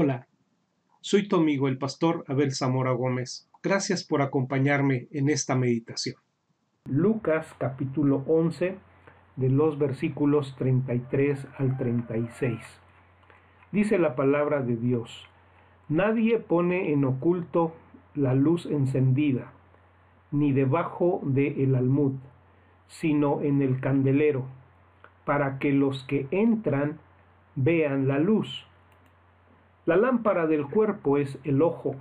Hola, soy tu amigo el pastor Abel Zamora Gómez. Gracias por acompañarme en esta meditación. Lucas capítulo 11 de los versículos 33 al 36. Dice la palabra de Dios, Nadie pone en oculto la luz encendida, ni debajo de el almud, sino en el candelero, para que los que entran vean la luz. La lámpara del cuerpo es el ojo.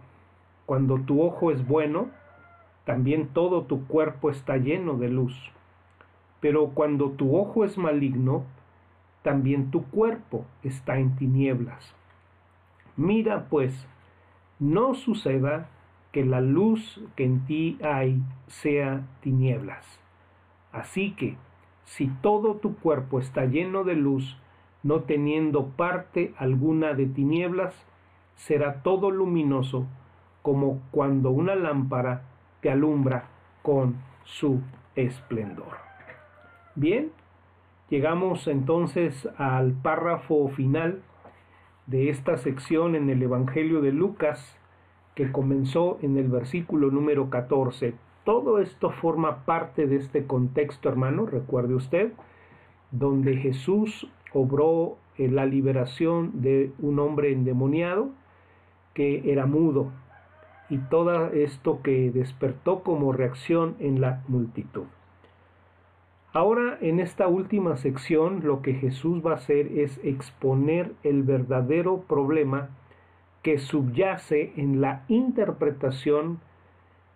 Cuando tu ojo es bueno, también todo tu cuerpo está lleno de luz. Pero cuando tu ojo es maligno, también tu cuerpo está en tinieblas. Mira pues, no suceda que la luz que en ti hay sea tinieblas. Así que, si todo tu cuerpo está lleno de luz, no teniendo parte alguna de tinieblas, será todo luminoso como cuando una lámpara te alumbra con su esplendor. Bien, llegamos entonces al párrafo final de esta sección en el Evangelio de Lucas que comenzó en el versículo número 14. Todo esto forma parte de este contexto, hermano, recuerde usted, donde Jesús obró eh, la liberación de un hombre endemoniado que era mudo y todo esto que despertó como reacción en la multitud. Ahora en esta última sección lo que Jesús va a hacer es exponer el verdadero problema que subyace en la interpretación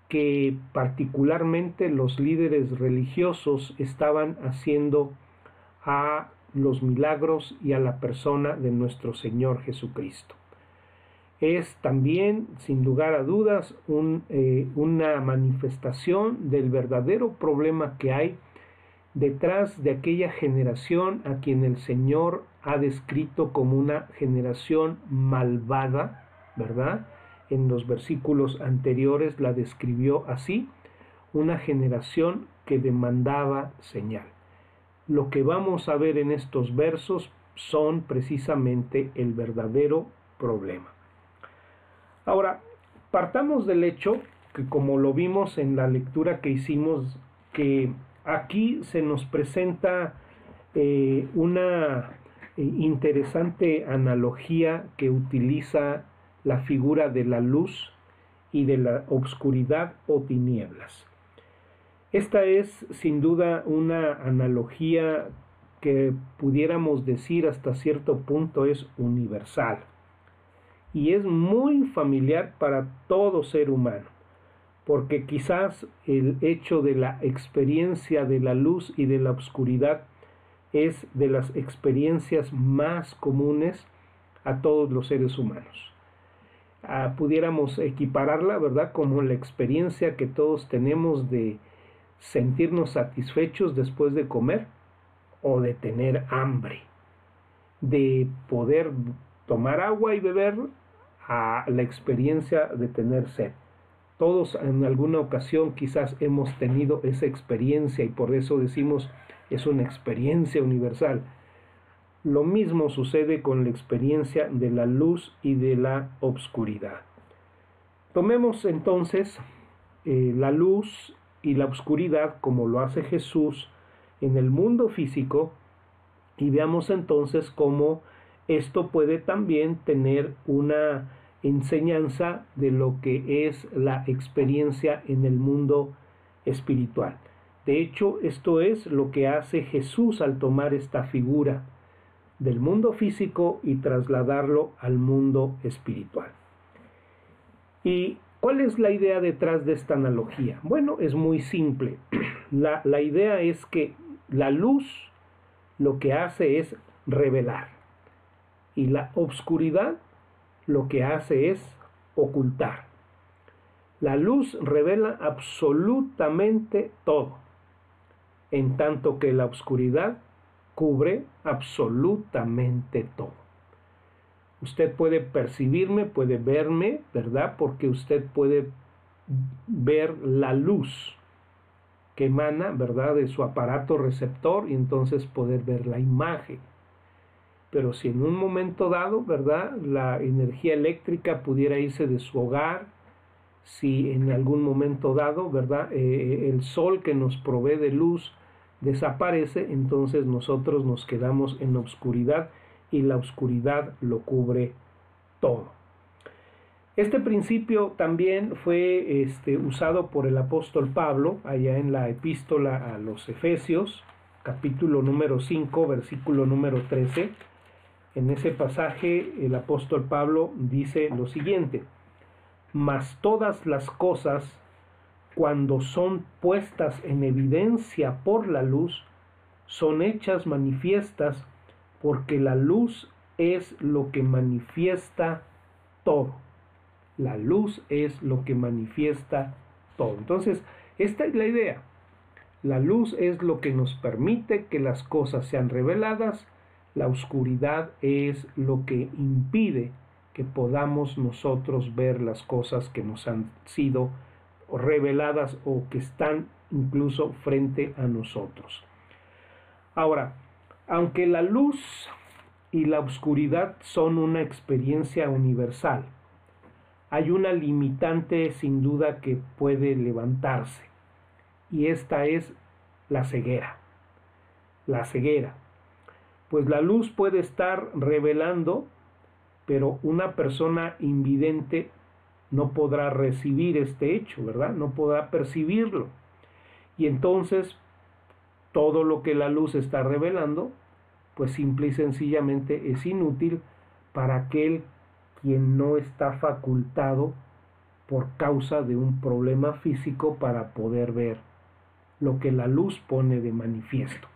que particularmente los líderes religiosos estaban haciendo a los milagros y a la persona de nuestro Señor Jesucristo. Es también, sin lugar a dudas, eh, una manifestación del verdadero problema que hay detrás de aquella generación a quien el Señor ha descrito como una generación malvada, ¿verdad? En los versículos anteriores la describió así, una generación que demandaba señal. Lo que vamos a ver en estos versos son precisamente el verdadero problema. Ahora, partamos del hecho que como lo vimos en la lectura que hicimos, que aquí se nos presenta eh, una eh, interesante analogía que utiliza la figura de la luz y de la obscuridad o tinieblas. Esta es sin duda una analogía que pudiéramos decir hasta cierto punto es universal y es muy familiar para todo ser humano porque quizás el hecho de la experiencia de la luz y de la oscuridad es de las experiencias más comunes a todos los seres humanos. Ah, pudiéramos equipararla, ¿verdad?, como la experiencia que todos tenemos de sentirnos satisfechos después de comer o de tener hambre, de poder tomar agua y beber a la experiencia de tener sed. Todos en alguna ocasión quizás hemos tenido esa experiencia y por eso decimos es una experiencia universal. Lo mismo sucede con la experiencia de la luz y de la obscuridad. Tomemos entonces eh, la luz y la obscuridad como lo hace Jesús en el mundo físico y veamos entonces cómo esto puede también tener una enseñanza de lo que es la experiencia en el mundo espiritual. De hecho, esto es lo que hace Jesús al tomar esta figura del mundo físico y trasladarlo al mundo espiritual. ¿Y cuál es la idea detrás de esta analogía? Bueno, es muy simple. La, la idea es que la luz lo que hace es revelar y la obscuridad lo que hace es ocultar. La luz revela absolutamente todo, en tanto que la oscuridad cubre absolutamente todo. Usted puede percibirme, puede verme, ¿verdad? Porque usted puede ver la luz que emana, ¿verdad?, de su aparato receptor y entonces poder ver la imagen. pero si en un momento dado, ¿verdad? La energía eléctrica pudiera irse de su hogar, si en algún momento dado, ¿verdad? Eh, el sol que nos provee de luz desaparece, entonces nosotros nos quedamos en la oscuridad y la oscuridad lo cubre todo. Este principio también fue este, usado por el apóstol Pablo allá en la epístola a los Efesios, capítulo número 5, versículo número 13 en ese pasaje el apóstol Pablo dice lo siguiente, mas todas las cosas, cuando son puestas en evidencia por la luz, son hechas manifiestas porque la luz es lo que manifiesta todo. La luz es lo que manifiesta todo. Entonces, esta es la idea. La luz es lo que nos permite que las cosas sean reveladas la oscuridad es lo que impide que podamos nosotros ver las cosas que nos han sido reveladas o que están incluso frente a nosotros. Ahora, aunque la luz y la oscuridad son una experiencia universal, hay una limitante sin duda que puede levantarse y esta es la ceguera. La ceguera pues la luz puede estar revelando, pero una persona invidente no podrá recibir este hecho, ¿verdad? No podrá percibirlo. Y entonces todo lo que la luz está revelando, pues simple y sencillamente es inútil para aquel quien no está facultado por causa de un problema físico para poder ver lo que la luz pone de manifiesto.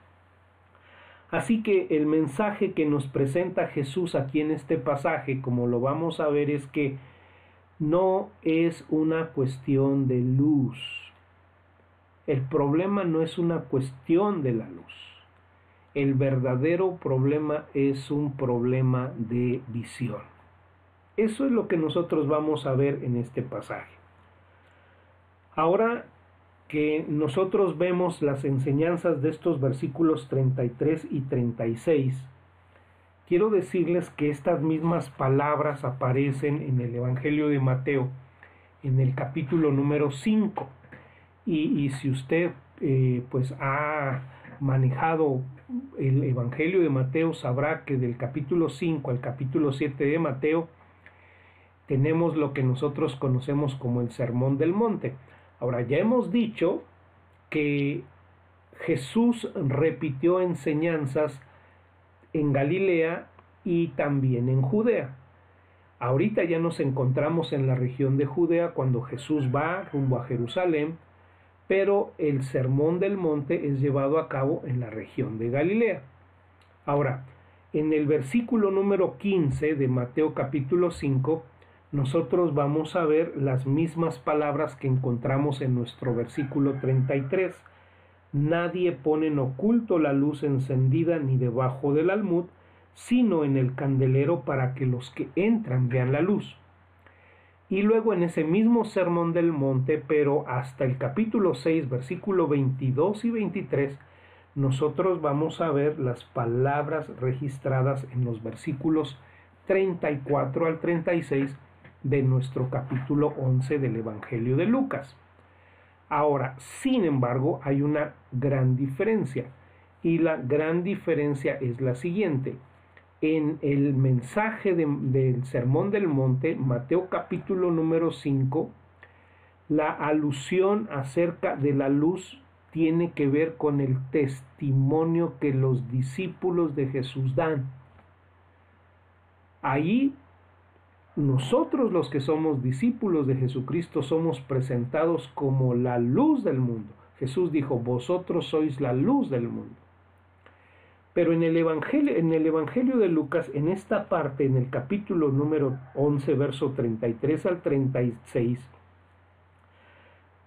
Así que el mensaje que nos presenta Jesús aquí en este pasaje, como lo vamos a ver, es que no es una cuestión de luz. El problema no es una cuestión de la luz. El verdadero problema es un problema de visión. Eso es lo que nosotros vamos a ver en este pasaje. Ahora que nosotros vemos las enseñanzas de estos versículos 33 y 36, quiero decirles que estas mismas palabras aparecen en el Evangelio de Mateo, en el capítulo número 5. Y, si usted eh, pues ha manejado el Evangelio de Mateo, sabrá que del capítulo 5 al capítulo 7 de Mateo tenemos lo que nosotros conocemos como el Sermón del Monte. Ahora, ya hemos dicho que Jesús repitió enseñanzas en Galilea y también en Judea. Ahorita ya nos encontramos en la región de Judea cuando Jesús va rumbo a Jerusalén, pero el sermón del monte es llevado a cabo en la región de Galilea. Ahora, en el versículo número 15 de Mateo capítulo 5, nosotros vamos a ver las mismas palabras que encontramos en nuestro versículo 33. Nadie pone en oculto la luz encendida ni debajo del almud, sino en el candelero para que los que entran vean la luz. Y luego en ese mismo sermón del monte, pero hasta el capítulo 6, versículo 22 y 23, nosotros vamos a ver las palabras registradas en los versículos 34 al 36 de nuestro capítulo 11 del Evangelio de Lucas. Ahora, sin embargo, hay una gran diferencia y la gran diferencia es la siguiente. En el mensaje del Sermón del Monte, Mateo capítulo número 5, la alusión acerca de la luz tiene que ver con el testimonio que los discípulos de Jesús dan. Ahí nosotros los que somos discípulos de Jesucristo somos presentados como la luz del mundo. Jesús dijo, vosotros sois la luz del mundo. Pero en el Evangelio, en el Evangelio de Lucas, en esta parte, en el capítulo número 11, verso 33 al 36,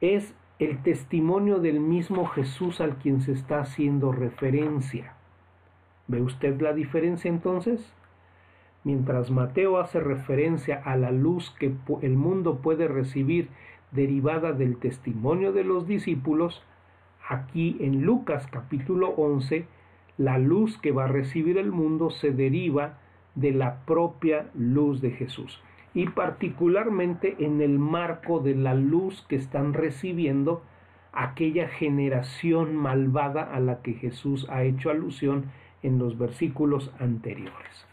es el testimonio del mismo Jesús al quien se está haciendo referencia. ¿Ve usted la diferencia entonces? Mientras Mateo hace referencia a la luz que el mundo puede recibir derivada del testimonio de los discípulos, aquí en Lucas capítulo 11, la luz que va a recibir el mundo se deriva de la propia luz de Jesús y particularmente en el marco de la luz que están recibiendo aquella generación malvada a la que Jesús ha hecho alusión en los versículos anteriores.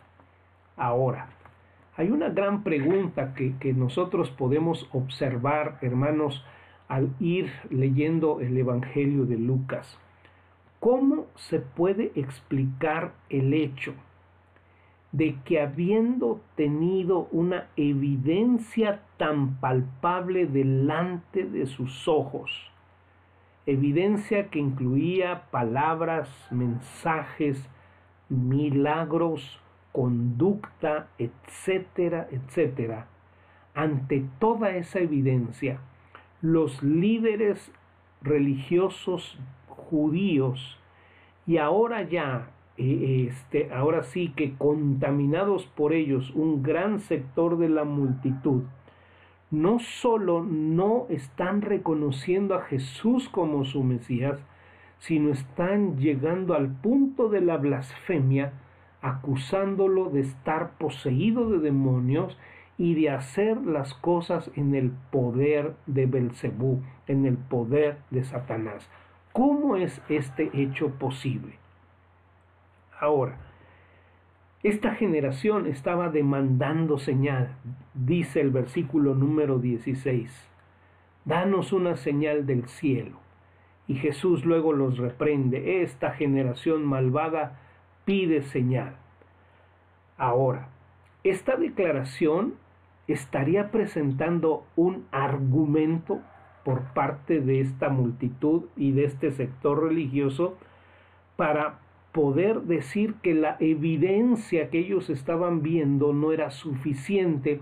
Ahora, hay una gran pregunta que, que nosotros podemos observar, hermanos, al ir leyendo el Evangelio de Lucas. ¿Cómo se puede explicar el hecho de que habiendo tenido una evidencia tan palpable delante de sus ojos, evidencia que incluía palabras, mensajes, milagros, conducta, etcétera, etcétera, ante toda esa evidencia, los líderes religiosos judíos y ahora ya eh, este ahora sí que contaminados por ellos un gran sector de la multitud no solo no están reconociendo a Jesús como su Mesías, sino están llegando al punto de la blasfemia, acusándolo de estar poseído de demonios y de hacer las cosas en el poder de Belcebú, en el poder de Satanás. ¿Cómo es este hecho posible? Ahora, esta generación estaba demandando señal, dice el versículo número 16. Danos una señal del cielo. Y Jesús luego los reprende. Esta generación malvada pide señal. Ahora, esta declaración estaría presentando un argumento por parte de esta multitud y de este sector religioso para poder decir que la evidencia que ellos estaban viendo no era suficiente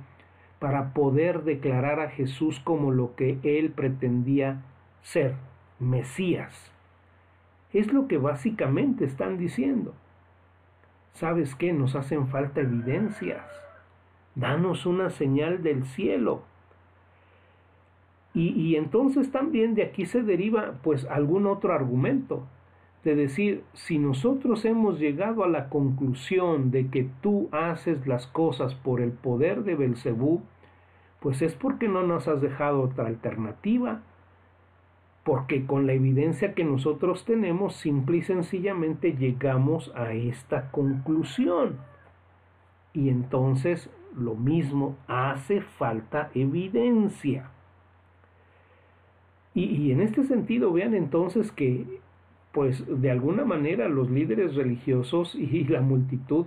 para poder declarar a Jesús como lo que él pretendía ser, Mesías. Es lo que básicamente están diciendo. ¿Sabes qué? Nos hacen falta evidencias. Danos una señal del cielo. Y, entonces también de aquí se deriva pues algún otro argumento, de decir, si nosotros hemos llegado a la conclusión de que tú haces las cosas por el poder de Belcebú, pues es porque no nos has dejado otra alternativa, porque con la evidencia que nosotros tenemos, simple y sencillamente llegamos a esta conclusión. Y entonces lo mismo, hace falta evidencia. Y, y, en este sentido, vean entonces que, pues de alguna manera los líderes religiosos y la multitud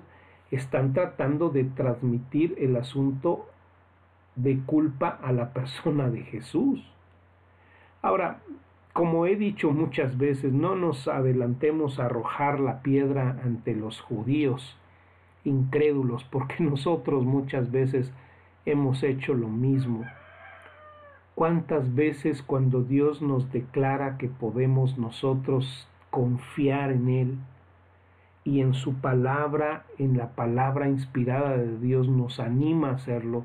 están tratando de transmitir el asunto de culpa a la persona de Jesús. Ahora, como he dicho muchas veces, no nos adelantemos a arrojar la piedra ante los judíos incrédulos, porque nosotros muchas veces hemos hecho lo mismo. ¿Cuántas veces cuando Dios nos declara que podemos nosotros confiar en Él y en su palabra, en la palabra inspirada de Dios nos anima a hacerlo?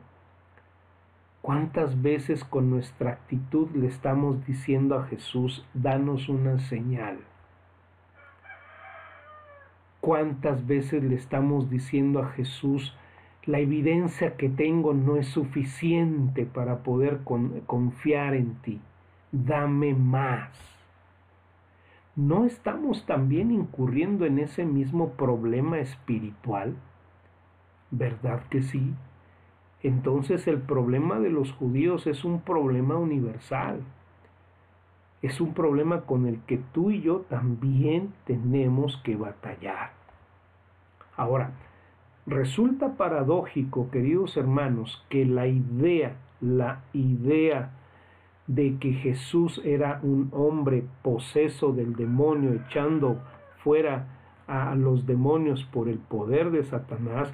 ¿Cuántas veces con nuestra actitud le estamos diciendo a Jesús, danos una señal? ¿Cuántas veces le estamos diciendo a Jesús, la evidencia que tengo no es suficiente para poder confiar en ti? Dame más. ¿No estamos también incurriendo en ese mismo problema espiritual? ¿Verdad que sí? Entonces el problema de los judíos es un problema universal es un problema con el que tú y yo también tenemos que batallar. Ahora, resulta paradójico, queridos hermanos, que la idea, la idea de que Jesús era un hombre poseso del demonio, echando fuera a los demonios por el poder de Satanás,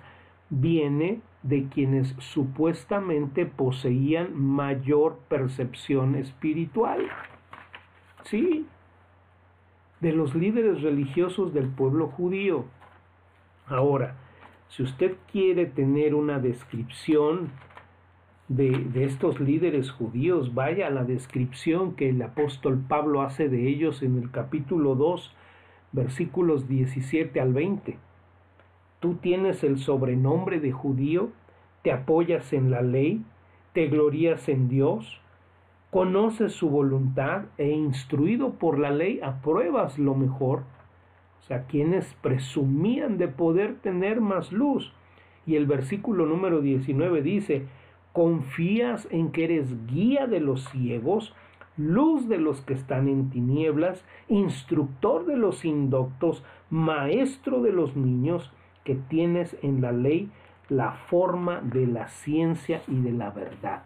viene de quienes supuestamente poseían mayor percepción espiritual. Sí, de los líderes religiosos del pueblo judío. Ahora, si usted quiere tener una descripción de, estos líderes judíos, vaya a la descripción que el apóstol Pablo hace de ellos en el capítulo 2, versículos 17 al 20. Tú tienes el sobrenombre de judío, te apoyas en la ley, te glorías en Dios, conoces su voluntad e instruido por la ley apruebas lo mejor. O sea, quienes presumían de poder tener más luz. Y el versículo número 19 dice, confías en que eres guía de los ciegos, luz de los que están en tinieblas, instructor de los indoctos, maestro de los niños, que tienes en la ley la forma de la ciencia y de la verdad.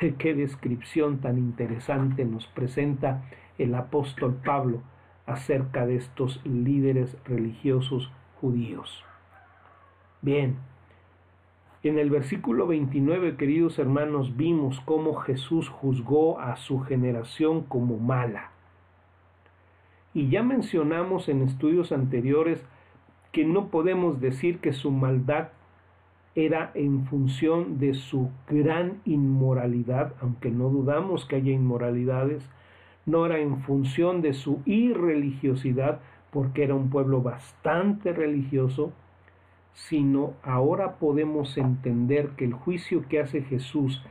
Qué descripción tan interesante nos presenta el apóstol Pablo acerca de estos líderes religiosos judíos. Bien, en el versículo 29, queridos hermanos, vimos cómo Jesús juzgó a su generación como mala. Y ya mencionamos en estudios anteriores que no podemos decir que su maldad era en función de su gran inmoralidad, aunque no dudamos que haya inmoralidades, no era en función de su irreligiosidad, porque era un pueblo bastante religioso, sino ahora podemos entender que el juicio que hace Jesús,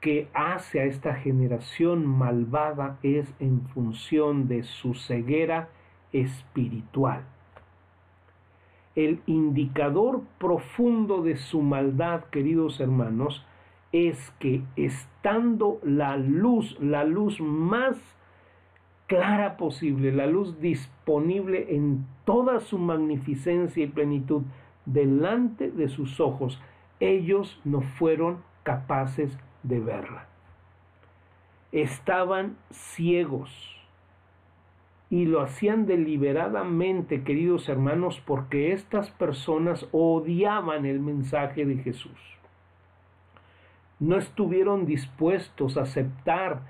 que hace a esta generación malvada, es en función de su ceguera espiritual. El indicador profundo de su maldad, queridos hermanos, es que estando la luz, la luz más clara posible, la luz disponible en toda su magnificencia y plenitud delante de sus ojos, ellos no fueron capaces de verla. Estaban ciegos y lo hacían deliberadamente, queridos hermanos, porque estas personas odiaban el mensaje de Jesús. No estuvieron dispuestos a aceptar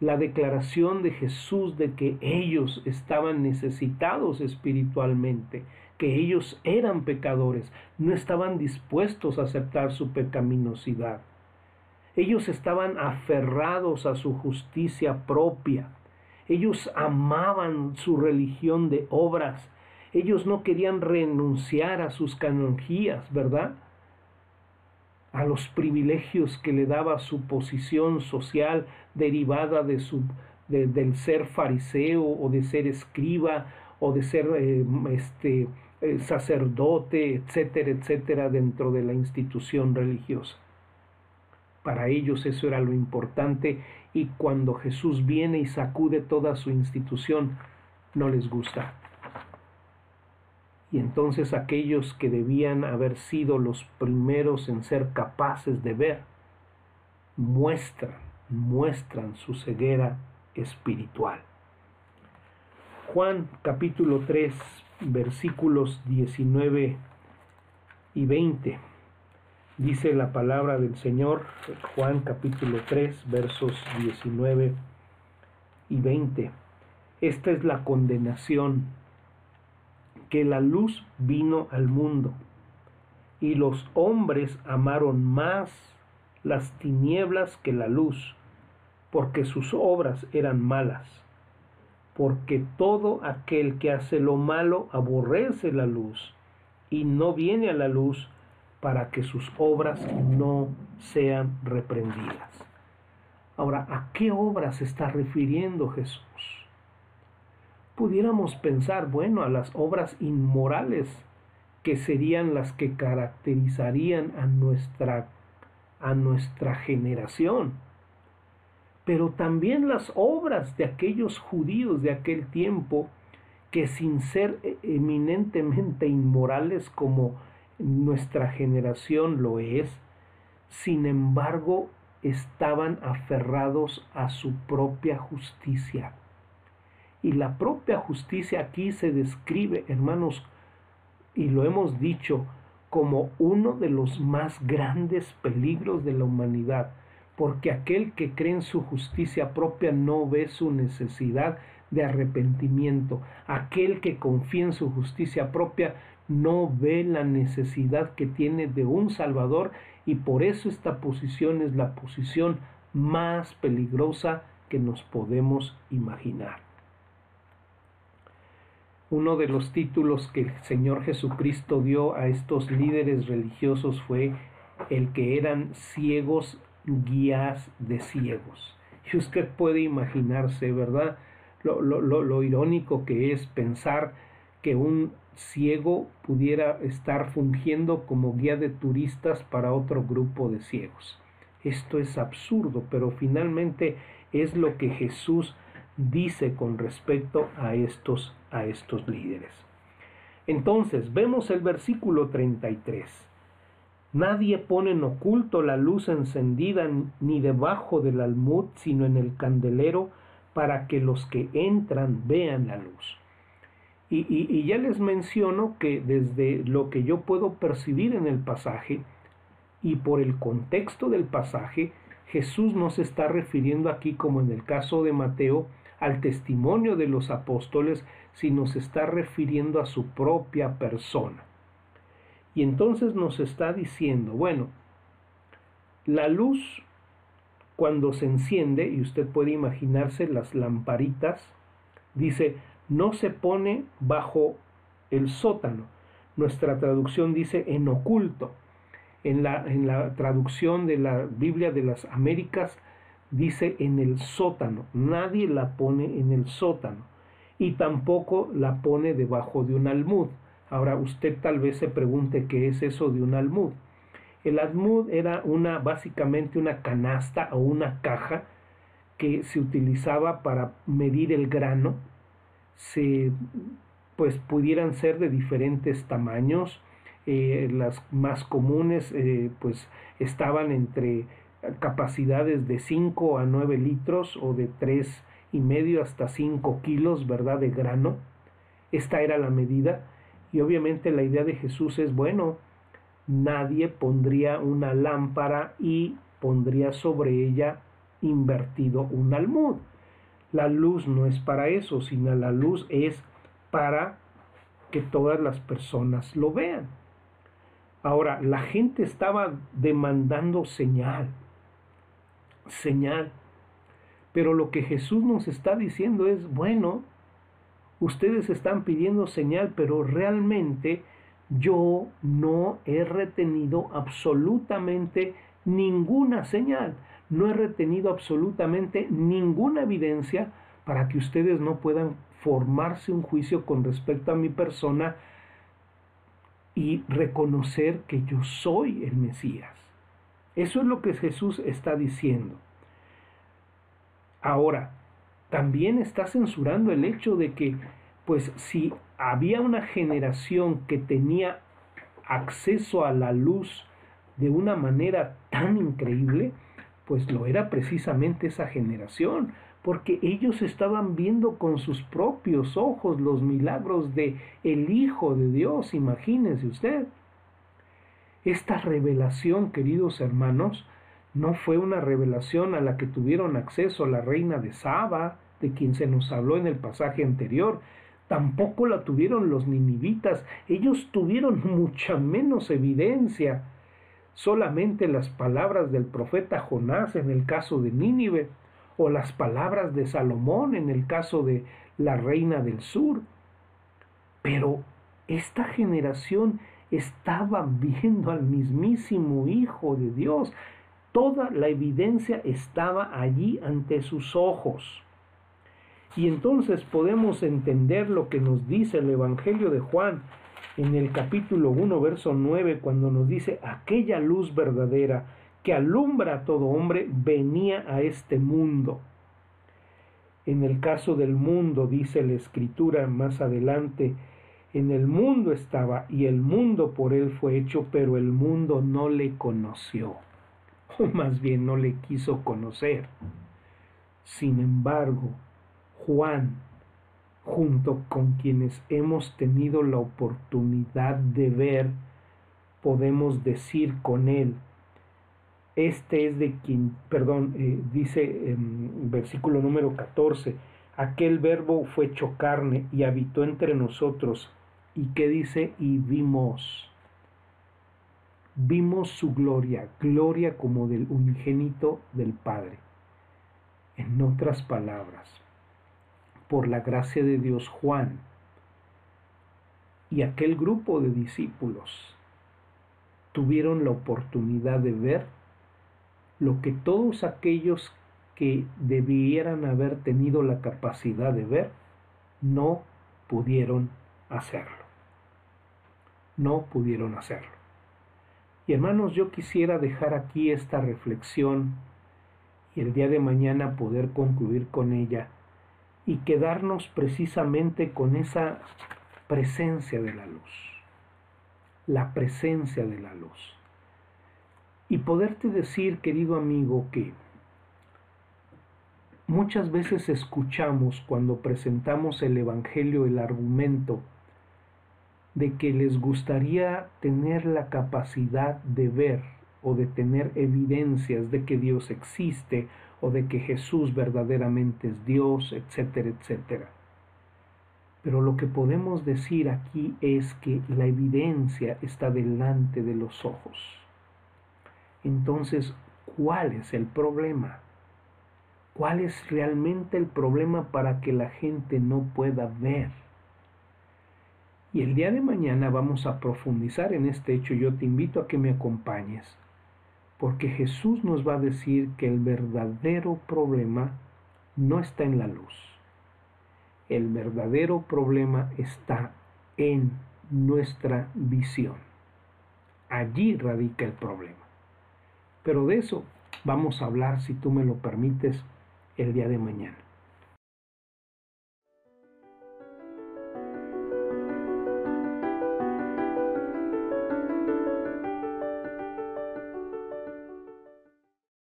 la declaración de Jesús de que ellos estaban necesitados espiritualmente, que ellos eran pecadores, no estaban dispuestos a aceptar su pecaminosidad. Ellos estaban aferrados a su justicia propia, ellos amaban su religión de obras. Ellos no querían renunciar a sus canonjías, ¿verdad? A los privilegios que le daba su posición social derivada de su, del ser fariseo o de ser escriba o de ser eh, este, eh, sacerdote, etcétera, etcétera, dentro de la institución religiosa. Para ellos eso era lo importante y cuando Jesús viene y sacude toda su institución, no les gusta. Y entonces aquellos que debían haber sido los primeros en ser capaces de ver, muestran, muestran su ceguera espiritual. Juan capítulo 3 versículos 19 y 20 Dice la palabra del Señor, Juan capítulo 3, versos 19 y 20. Esta es la condenación, que la luz vino al mundo, y los hombres amaron más las tinieblas que la luz, porque sus obras eran malas. Porque todo aquel que hace lo malo aborrece la luz, y no viene a la luz, para que sus obras no sean reprendidas. Ahora, ¿a qué obras está refiriendo Jesús? Pudiéramos pensar, bueno, a las obras inmorales que serían las que caracterizarían a nuestra, a nuestra generación, pero también las obras de aquellos judíos de aquel tiempo que sin ser eminentemente inmorales como nuestra generación lo es, sin embargo estaban aferrados a su propia justicia. Y la propia justicia aquí se describe, hermanos, y lo hemos dicho, como uno de los más grandes peligros de la humanidad, porque aquel que cree en su justicia propia no ve su necesidad de arrepentimiento, aquel que confía en su justicia propia no ve la necesidad que tiene de un Salvador y por eso esta posición es la posición más peligrosa que nos podemos imaginar. Uno de los títulos que el Señor Jesucristo dio a estos líderes religiosos fue el que eran ciegos guías de ciegos. Y usted puede imaginarse, ¿verdad? Lo, lo, lo, irónico que es pensar que un ciego pudiera estar fungiendo como guía de turistas para otro grupo de ciegos. Esto es absurdo, pero finalmente es lo que Jesús dice con respecto a estos, a estos líderes. Entonces, vemos el versículo 33. Nadie pone en oculto la luz encendida ni debajo del almud, sino en el candelero, para que los que entran vean la luz. Y, y, ya les menciono que desde lo que yo puedo percibir en el pasaje y por el contexto del pasaje, Jesús no se está refiriendo aquí, como en el caso de Mateo, al testimonio de los apóstoles, sino se está refiriendo a su propia persona. Y entonces nos está diciendo, bueno, la luz cuando se enciende, y usted puede imaginarse las lamparitas, dice, no se pone bajo el sótano. Nuestra traducción dice en oculto. En la, en la traducción de la Biblia de las Américas dice en el sótano. Nadie la pone en el sótano. Y tampoco la pone debajo de un almud. Ahora usted tal vez se pregunte qué es eso de un almud. El almud era una básicamente una canasta o una caja que se utilizaba para medir el grano se pues pudieran ser de diferentes tamaños. Eh, las más comunes eh, pues estaban entre capacidades de 5 a 9 litros o de 3 y medio hasta 5 kilos, ¿verdad? De grano. Esta era la medida y obviamente la idea de Jesús es, bueno, nadie pondría una lámpara y pondría sobre ella invertido un almud. La luz no es para eso, sino la luz es para que todas las personas lo vean. Ahora, la gente estaba demandando señal, señal. Pero lo que Jesús nos está diciendo es, bueno, ustedes están pidiendo señal, pero realmente yo no he retenido absolutamente ninguna señal no he retenido absolutamente ninguna evidencia para que ustedes no puedan formarse un juicio con respecto a mi persona y reconocer que yo soy el Mesías. Eso es lo que Jesús está diciendo. Ahora, también está censurando el hecho de que, pues si había una generación que tenía acceso a la luz de una manera tan increíble, pues lo era precisamente esa generación, porque ellos estaban viendo con sus propios ojos los milagros de el Hijo de Dios, imagínense usted. Esta revelación, queridos hermanos, no fue una revelación a la que tuvieron acceso la reina de Saba, de quien se nos habló en el pasaje anterior, tampoco la tuvieron los ninivitas, ellos tuvieron mucha menos evidencia. Solamente las palabras del profeta Jonás en el caso de Nínive, o las palabras de Salomón en el caso de la reina del sur. Pero esta generación estaba viendo al mismísimo Hijo de Dios. Toda la evidencia estaba allí ante sus ojos. Y entonces podemos entender lo que nos dice el Evangelio de Juan en el capítulo 1, verso 9, cuando nos dice, aquella luz verdadera que alumbra a todo hombre venía a este mundo. En el caso del mundo, dice la escritura más adelante, en el mundo estaba y el mundo por él fue hecho, pero el mundo no le conoció, o más bien no le quiso conocer. Sin embargo, Juan, junto con quienes hemos tenido la oportunidad de ver, podemos decir con él, este es de quien, perdón, eh, dice en versículo número 14, aquel verbo fue hecho carne y habitó entre nosotros. ¿Y qué dice? Y vimos, vimos su gloria, gloria como del unigénito del Padre. En otras palabras, por la gracia de Dios, Juan y aquel grupo de discípulos tuvieron la oportunidad de ver lo que todos aquellos que debieran haber tenido la capacidad de ver no pudieron hacerlo. No pudieron hacerlo. Y hermanos, yo quisiera dejar aquí esta reflexión y el día de mañana poder concluir con ella y quedarnos precisamente con esa presencia de la luz. La presencia de la luz. Y poderte decir, querido amigo, que muchas veces escuchamos cuando presentamos el Evangelio el argumento de que les gustaría tener la capacidad de ver o de tener evidencias de que Dios existe o de que Jesús verdaderamente es Dios, etcétera, etcétera. Pero lo que podemos decir aquí es que la evidencia está delante de los ojos. Entonces, ¿cuál es el problema? ¿Cuál es realmente el problema para que la gente no pueda ver? Y el día de mañana vamos a profundizar en este hecho. Yo te invito a que me acompañes, porque Jesús nos va a decir que el verdadero problema no está en la luz. El verdadero problema está en nuestra visión. Allí radica el problema. Pero de eso vamos a hablar, si tú me lo permites, el día de mañana.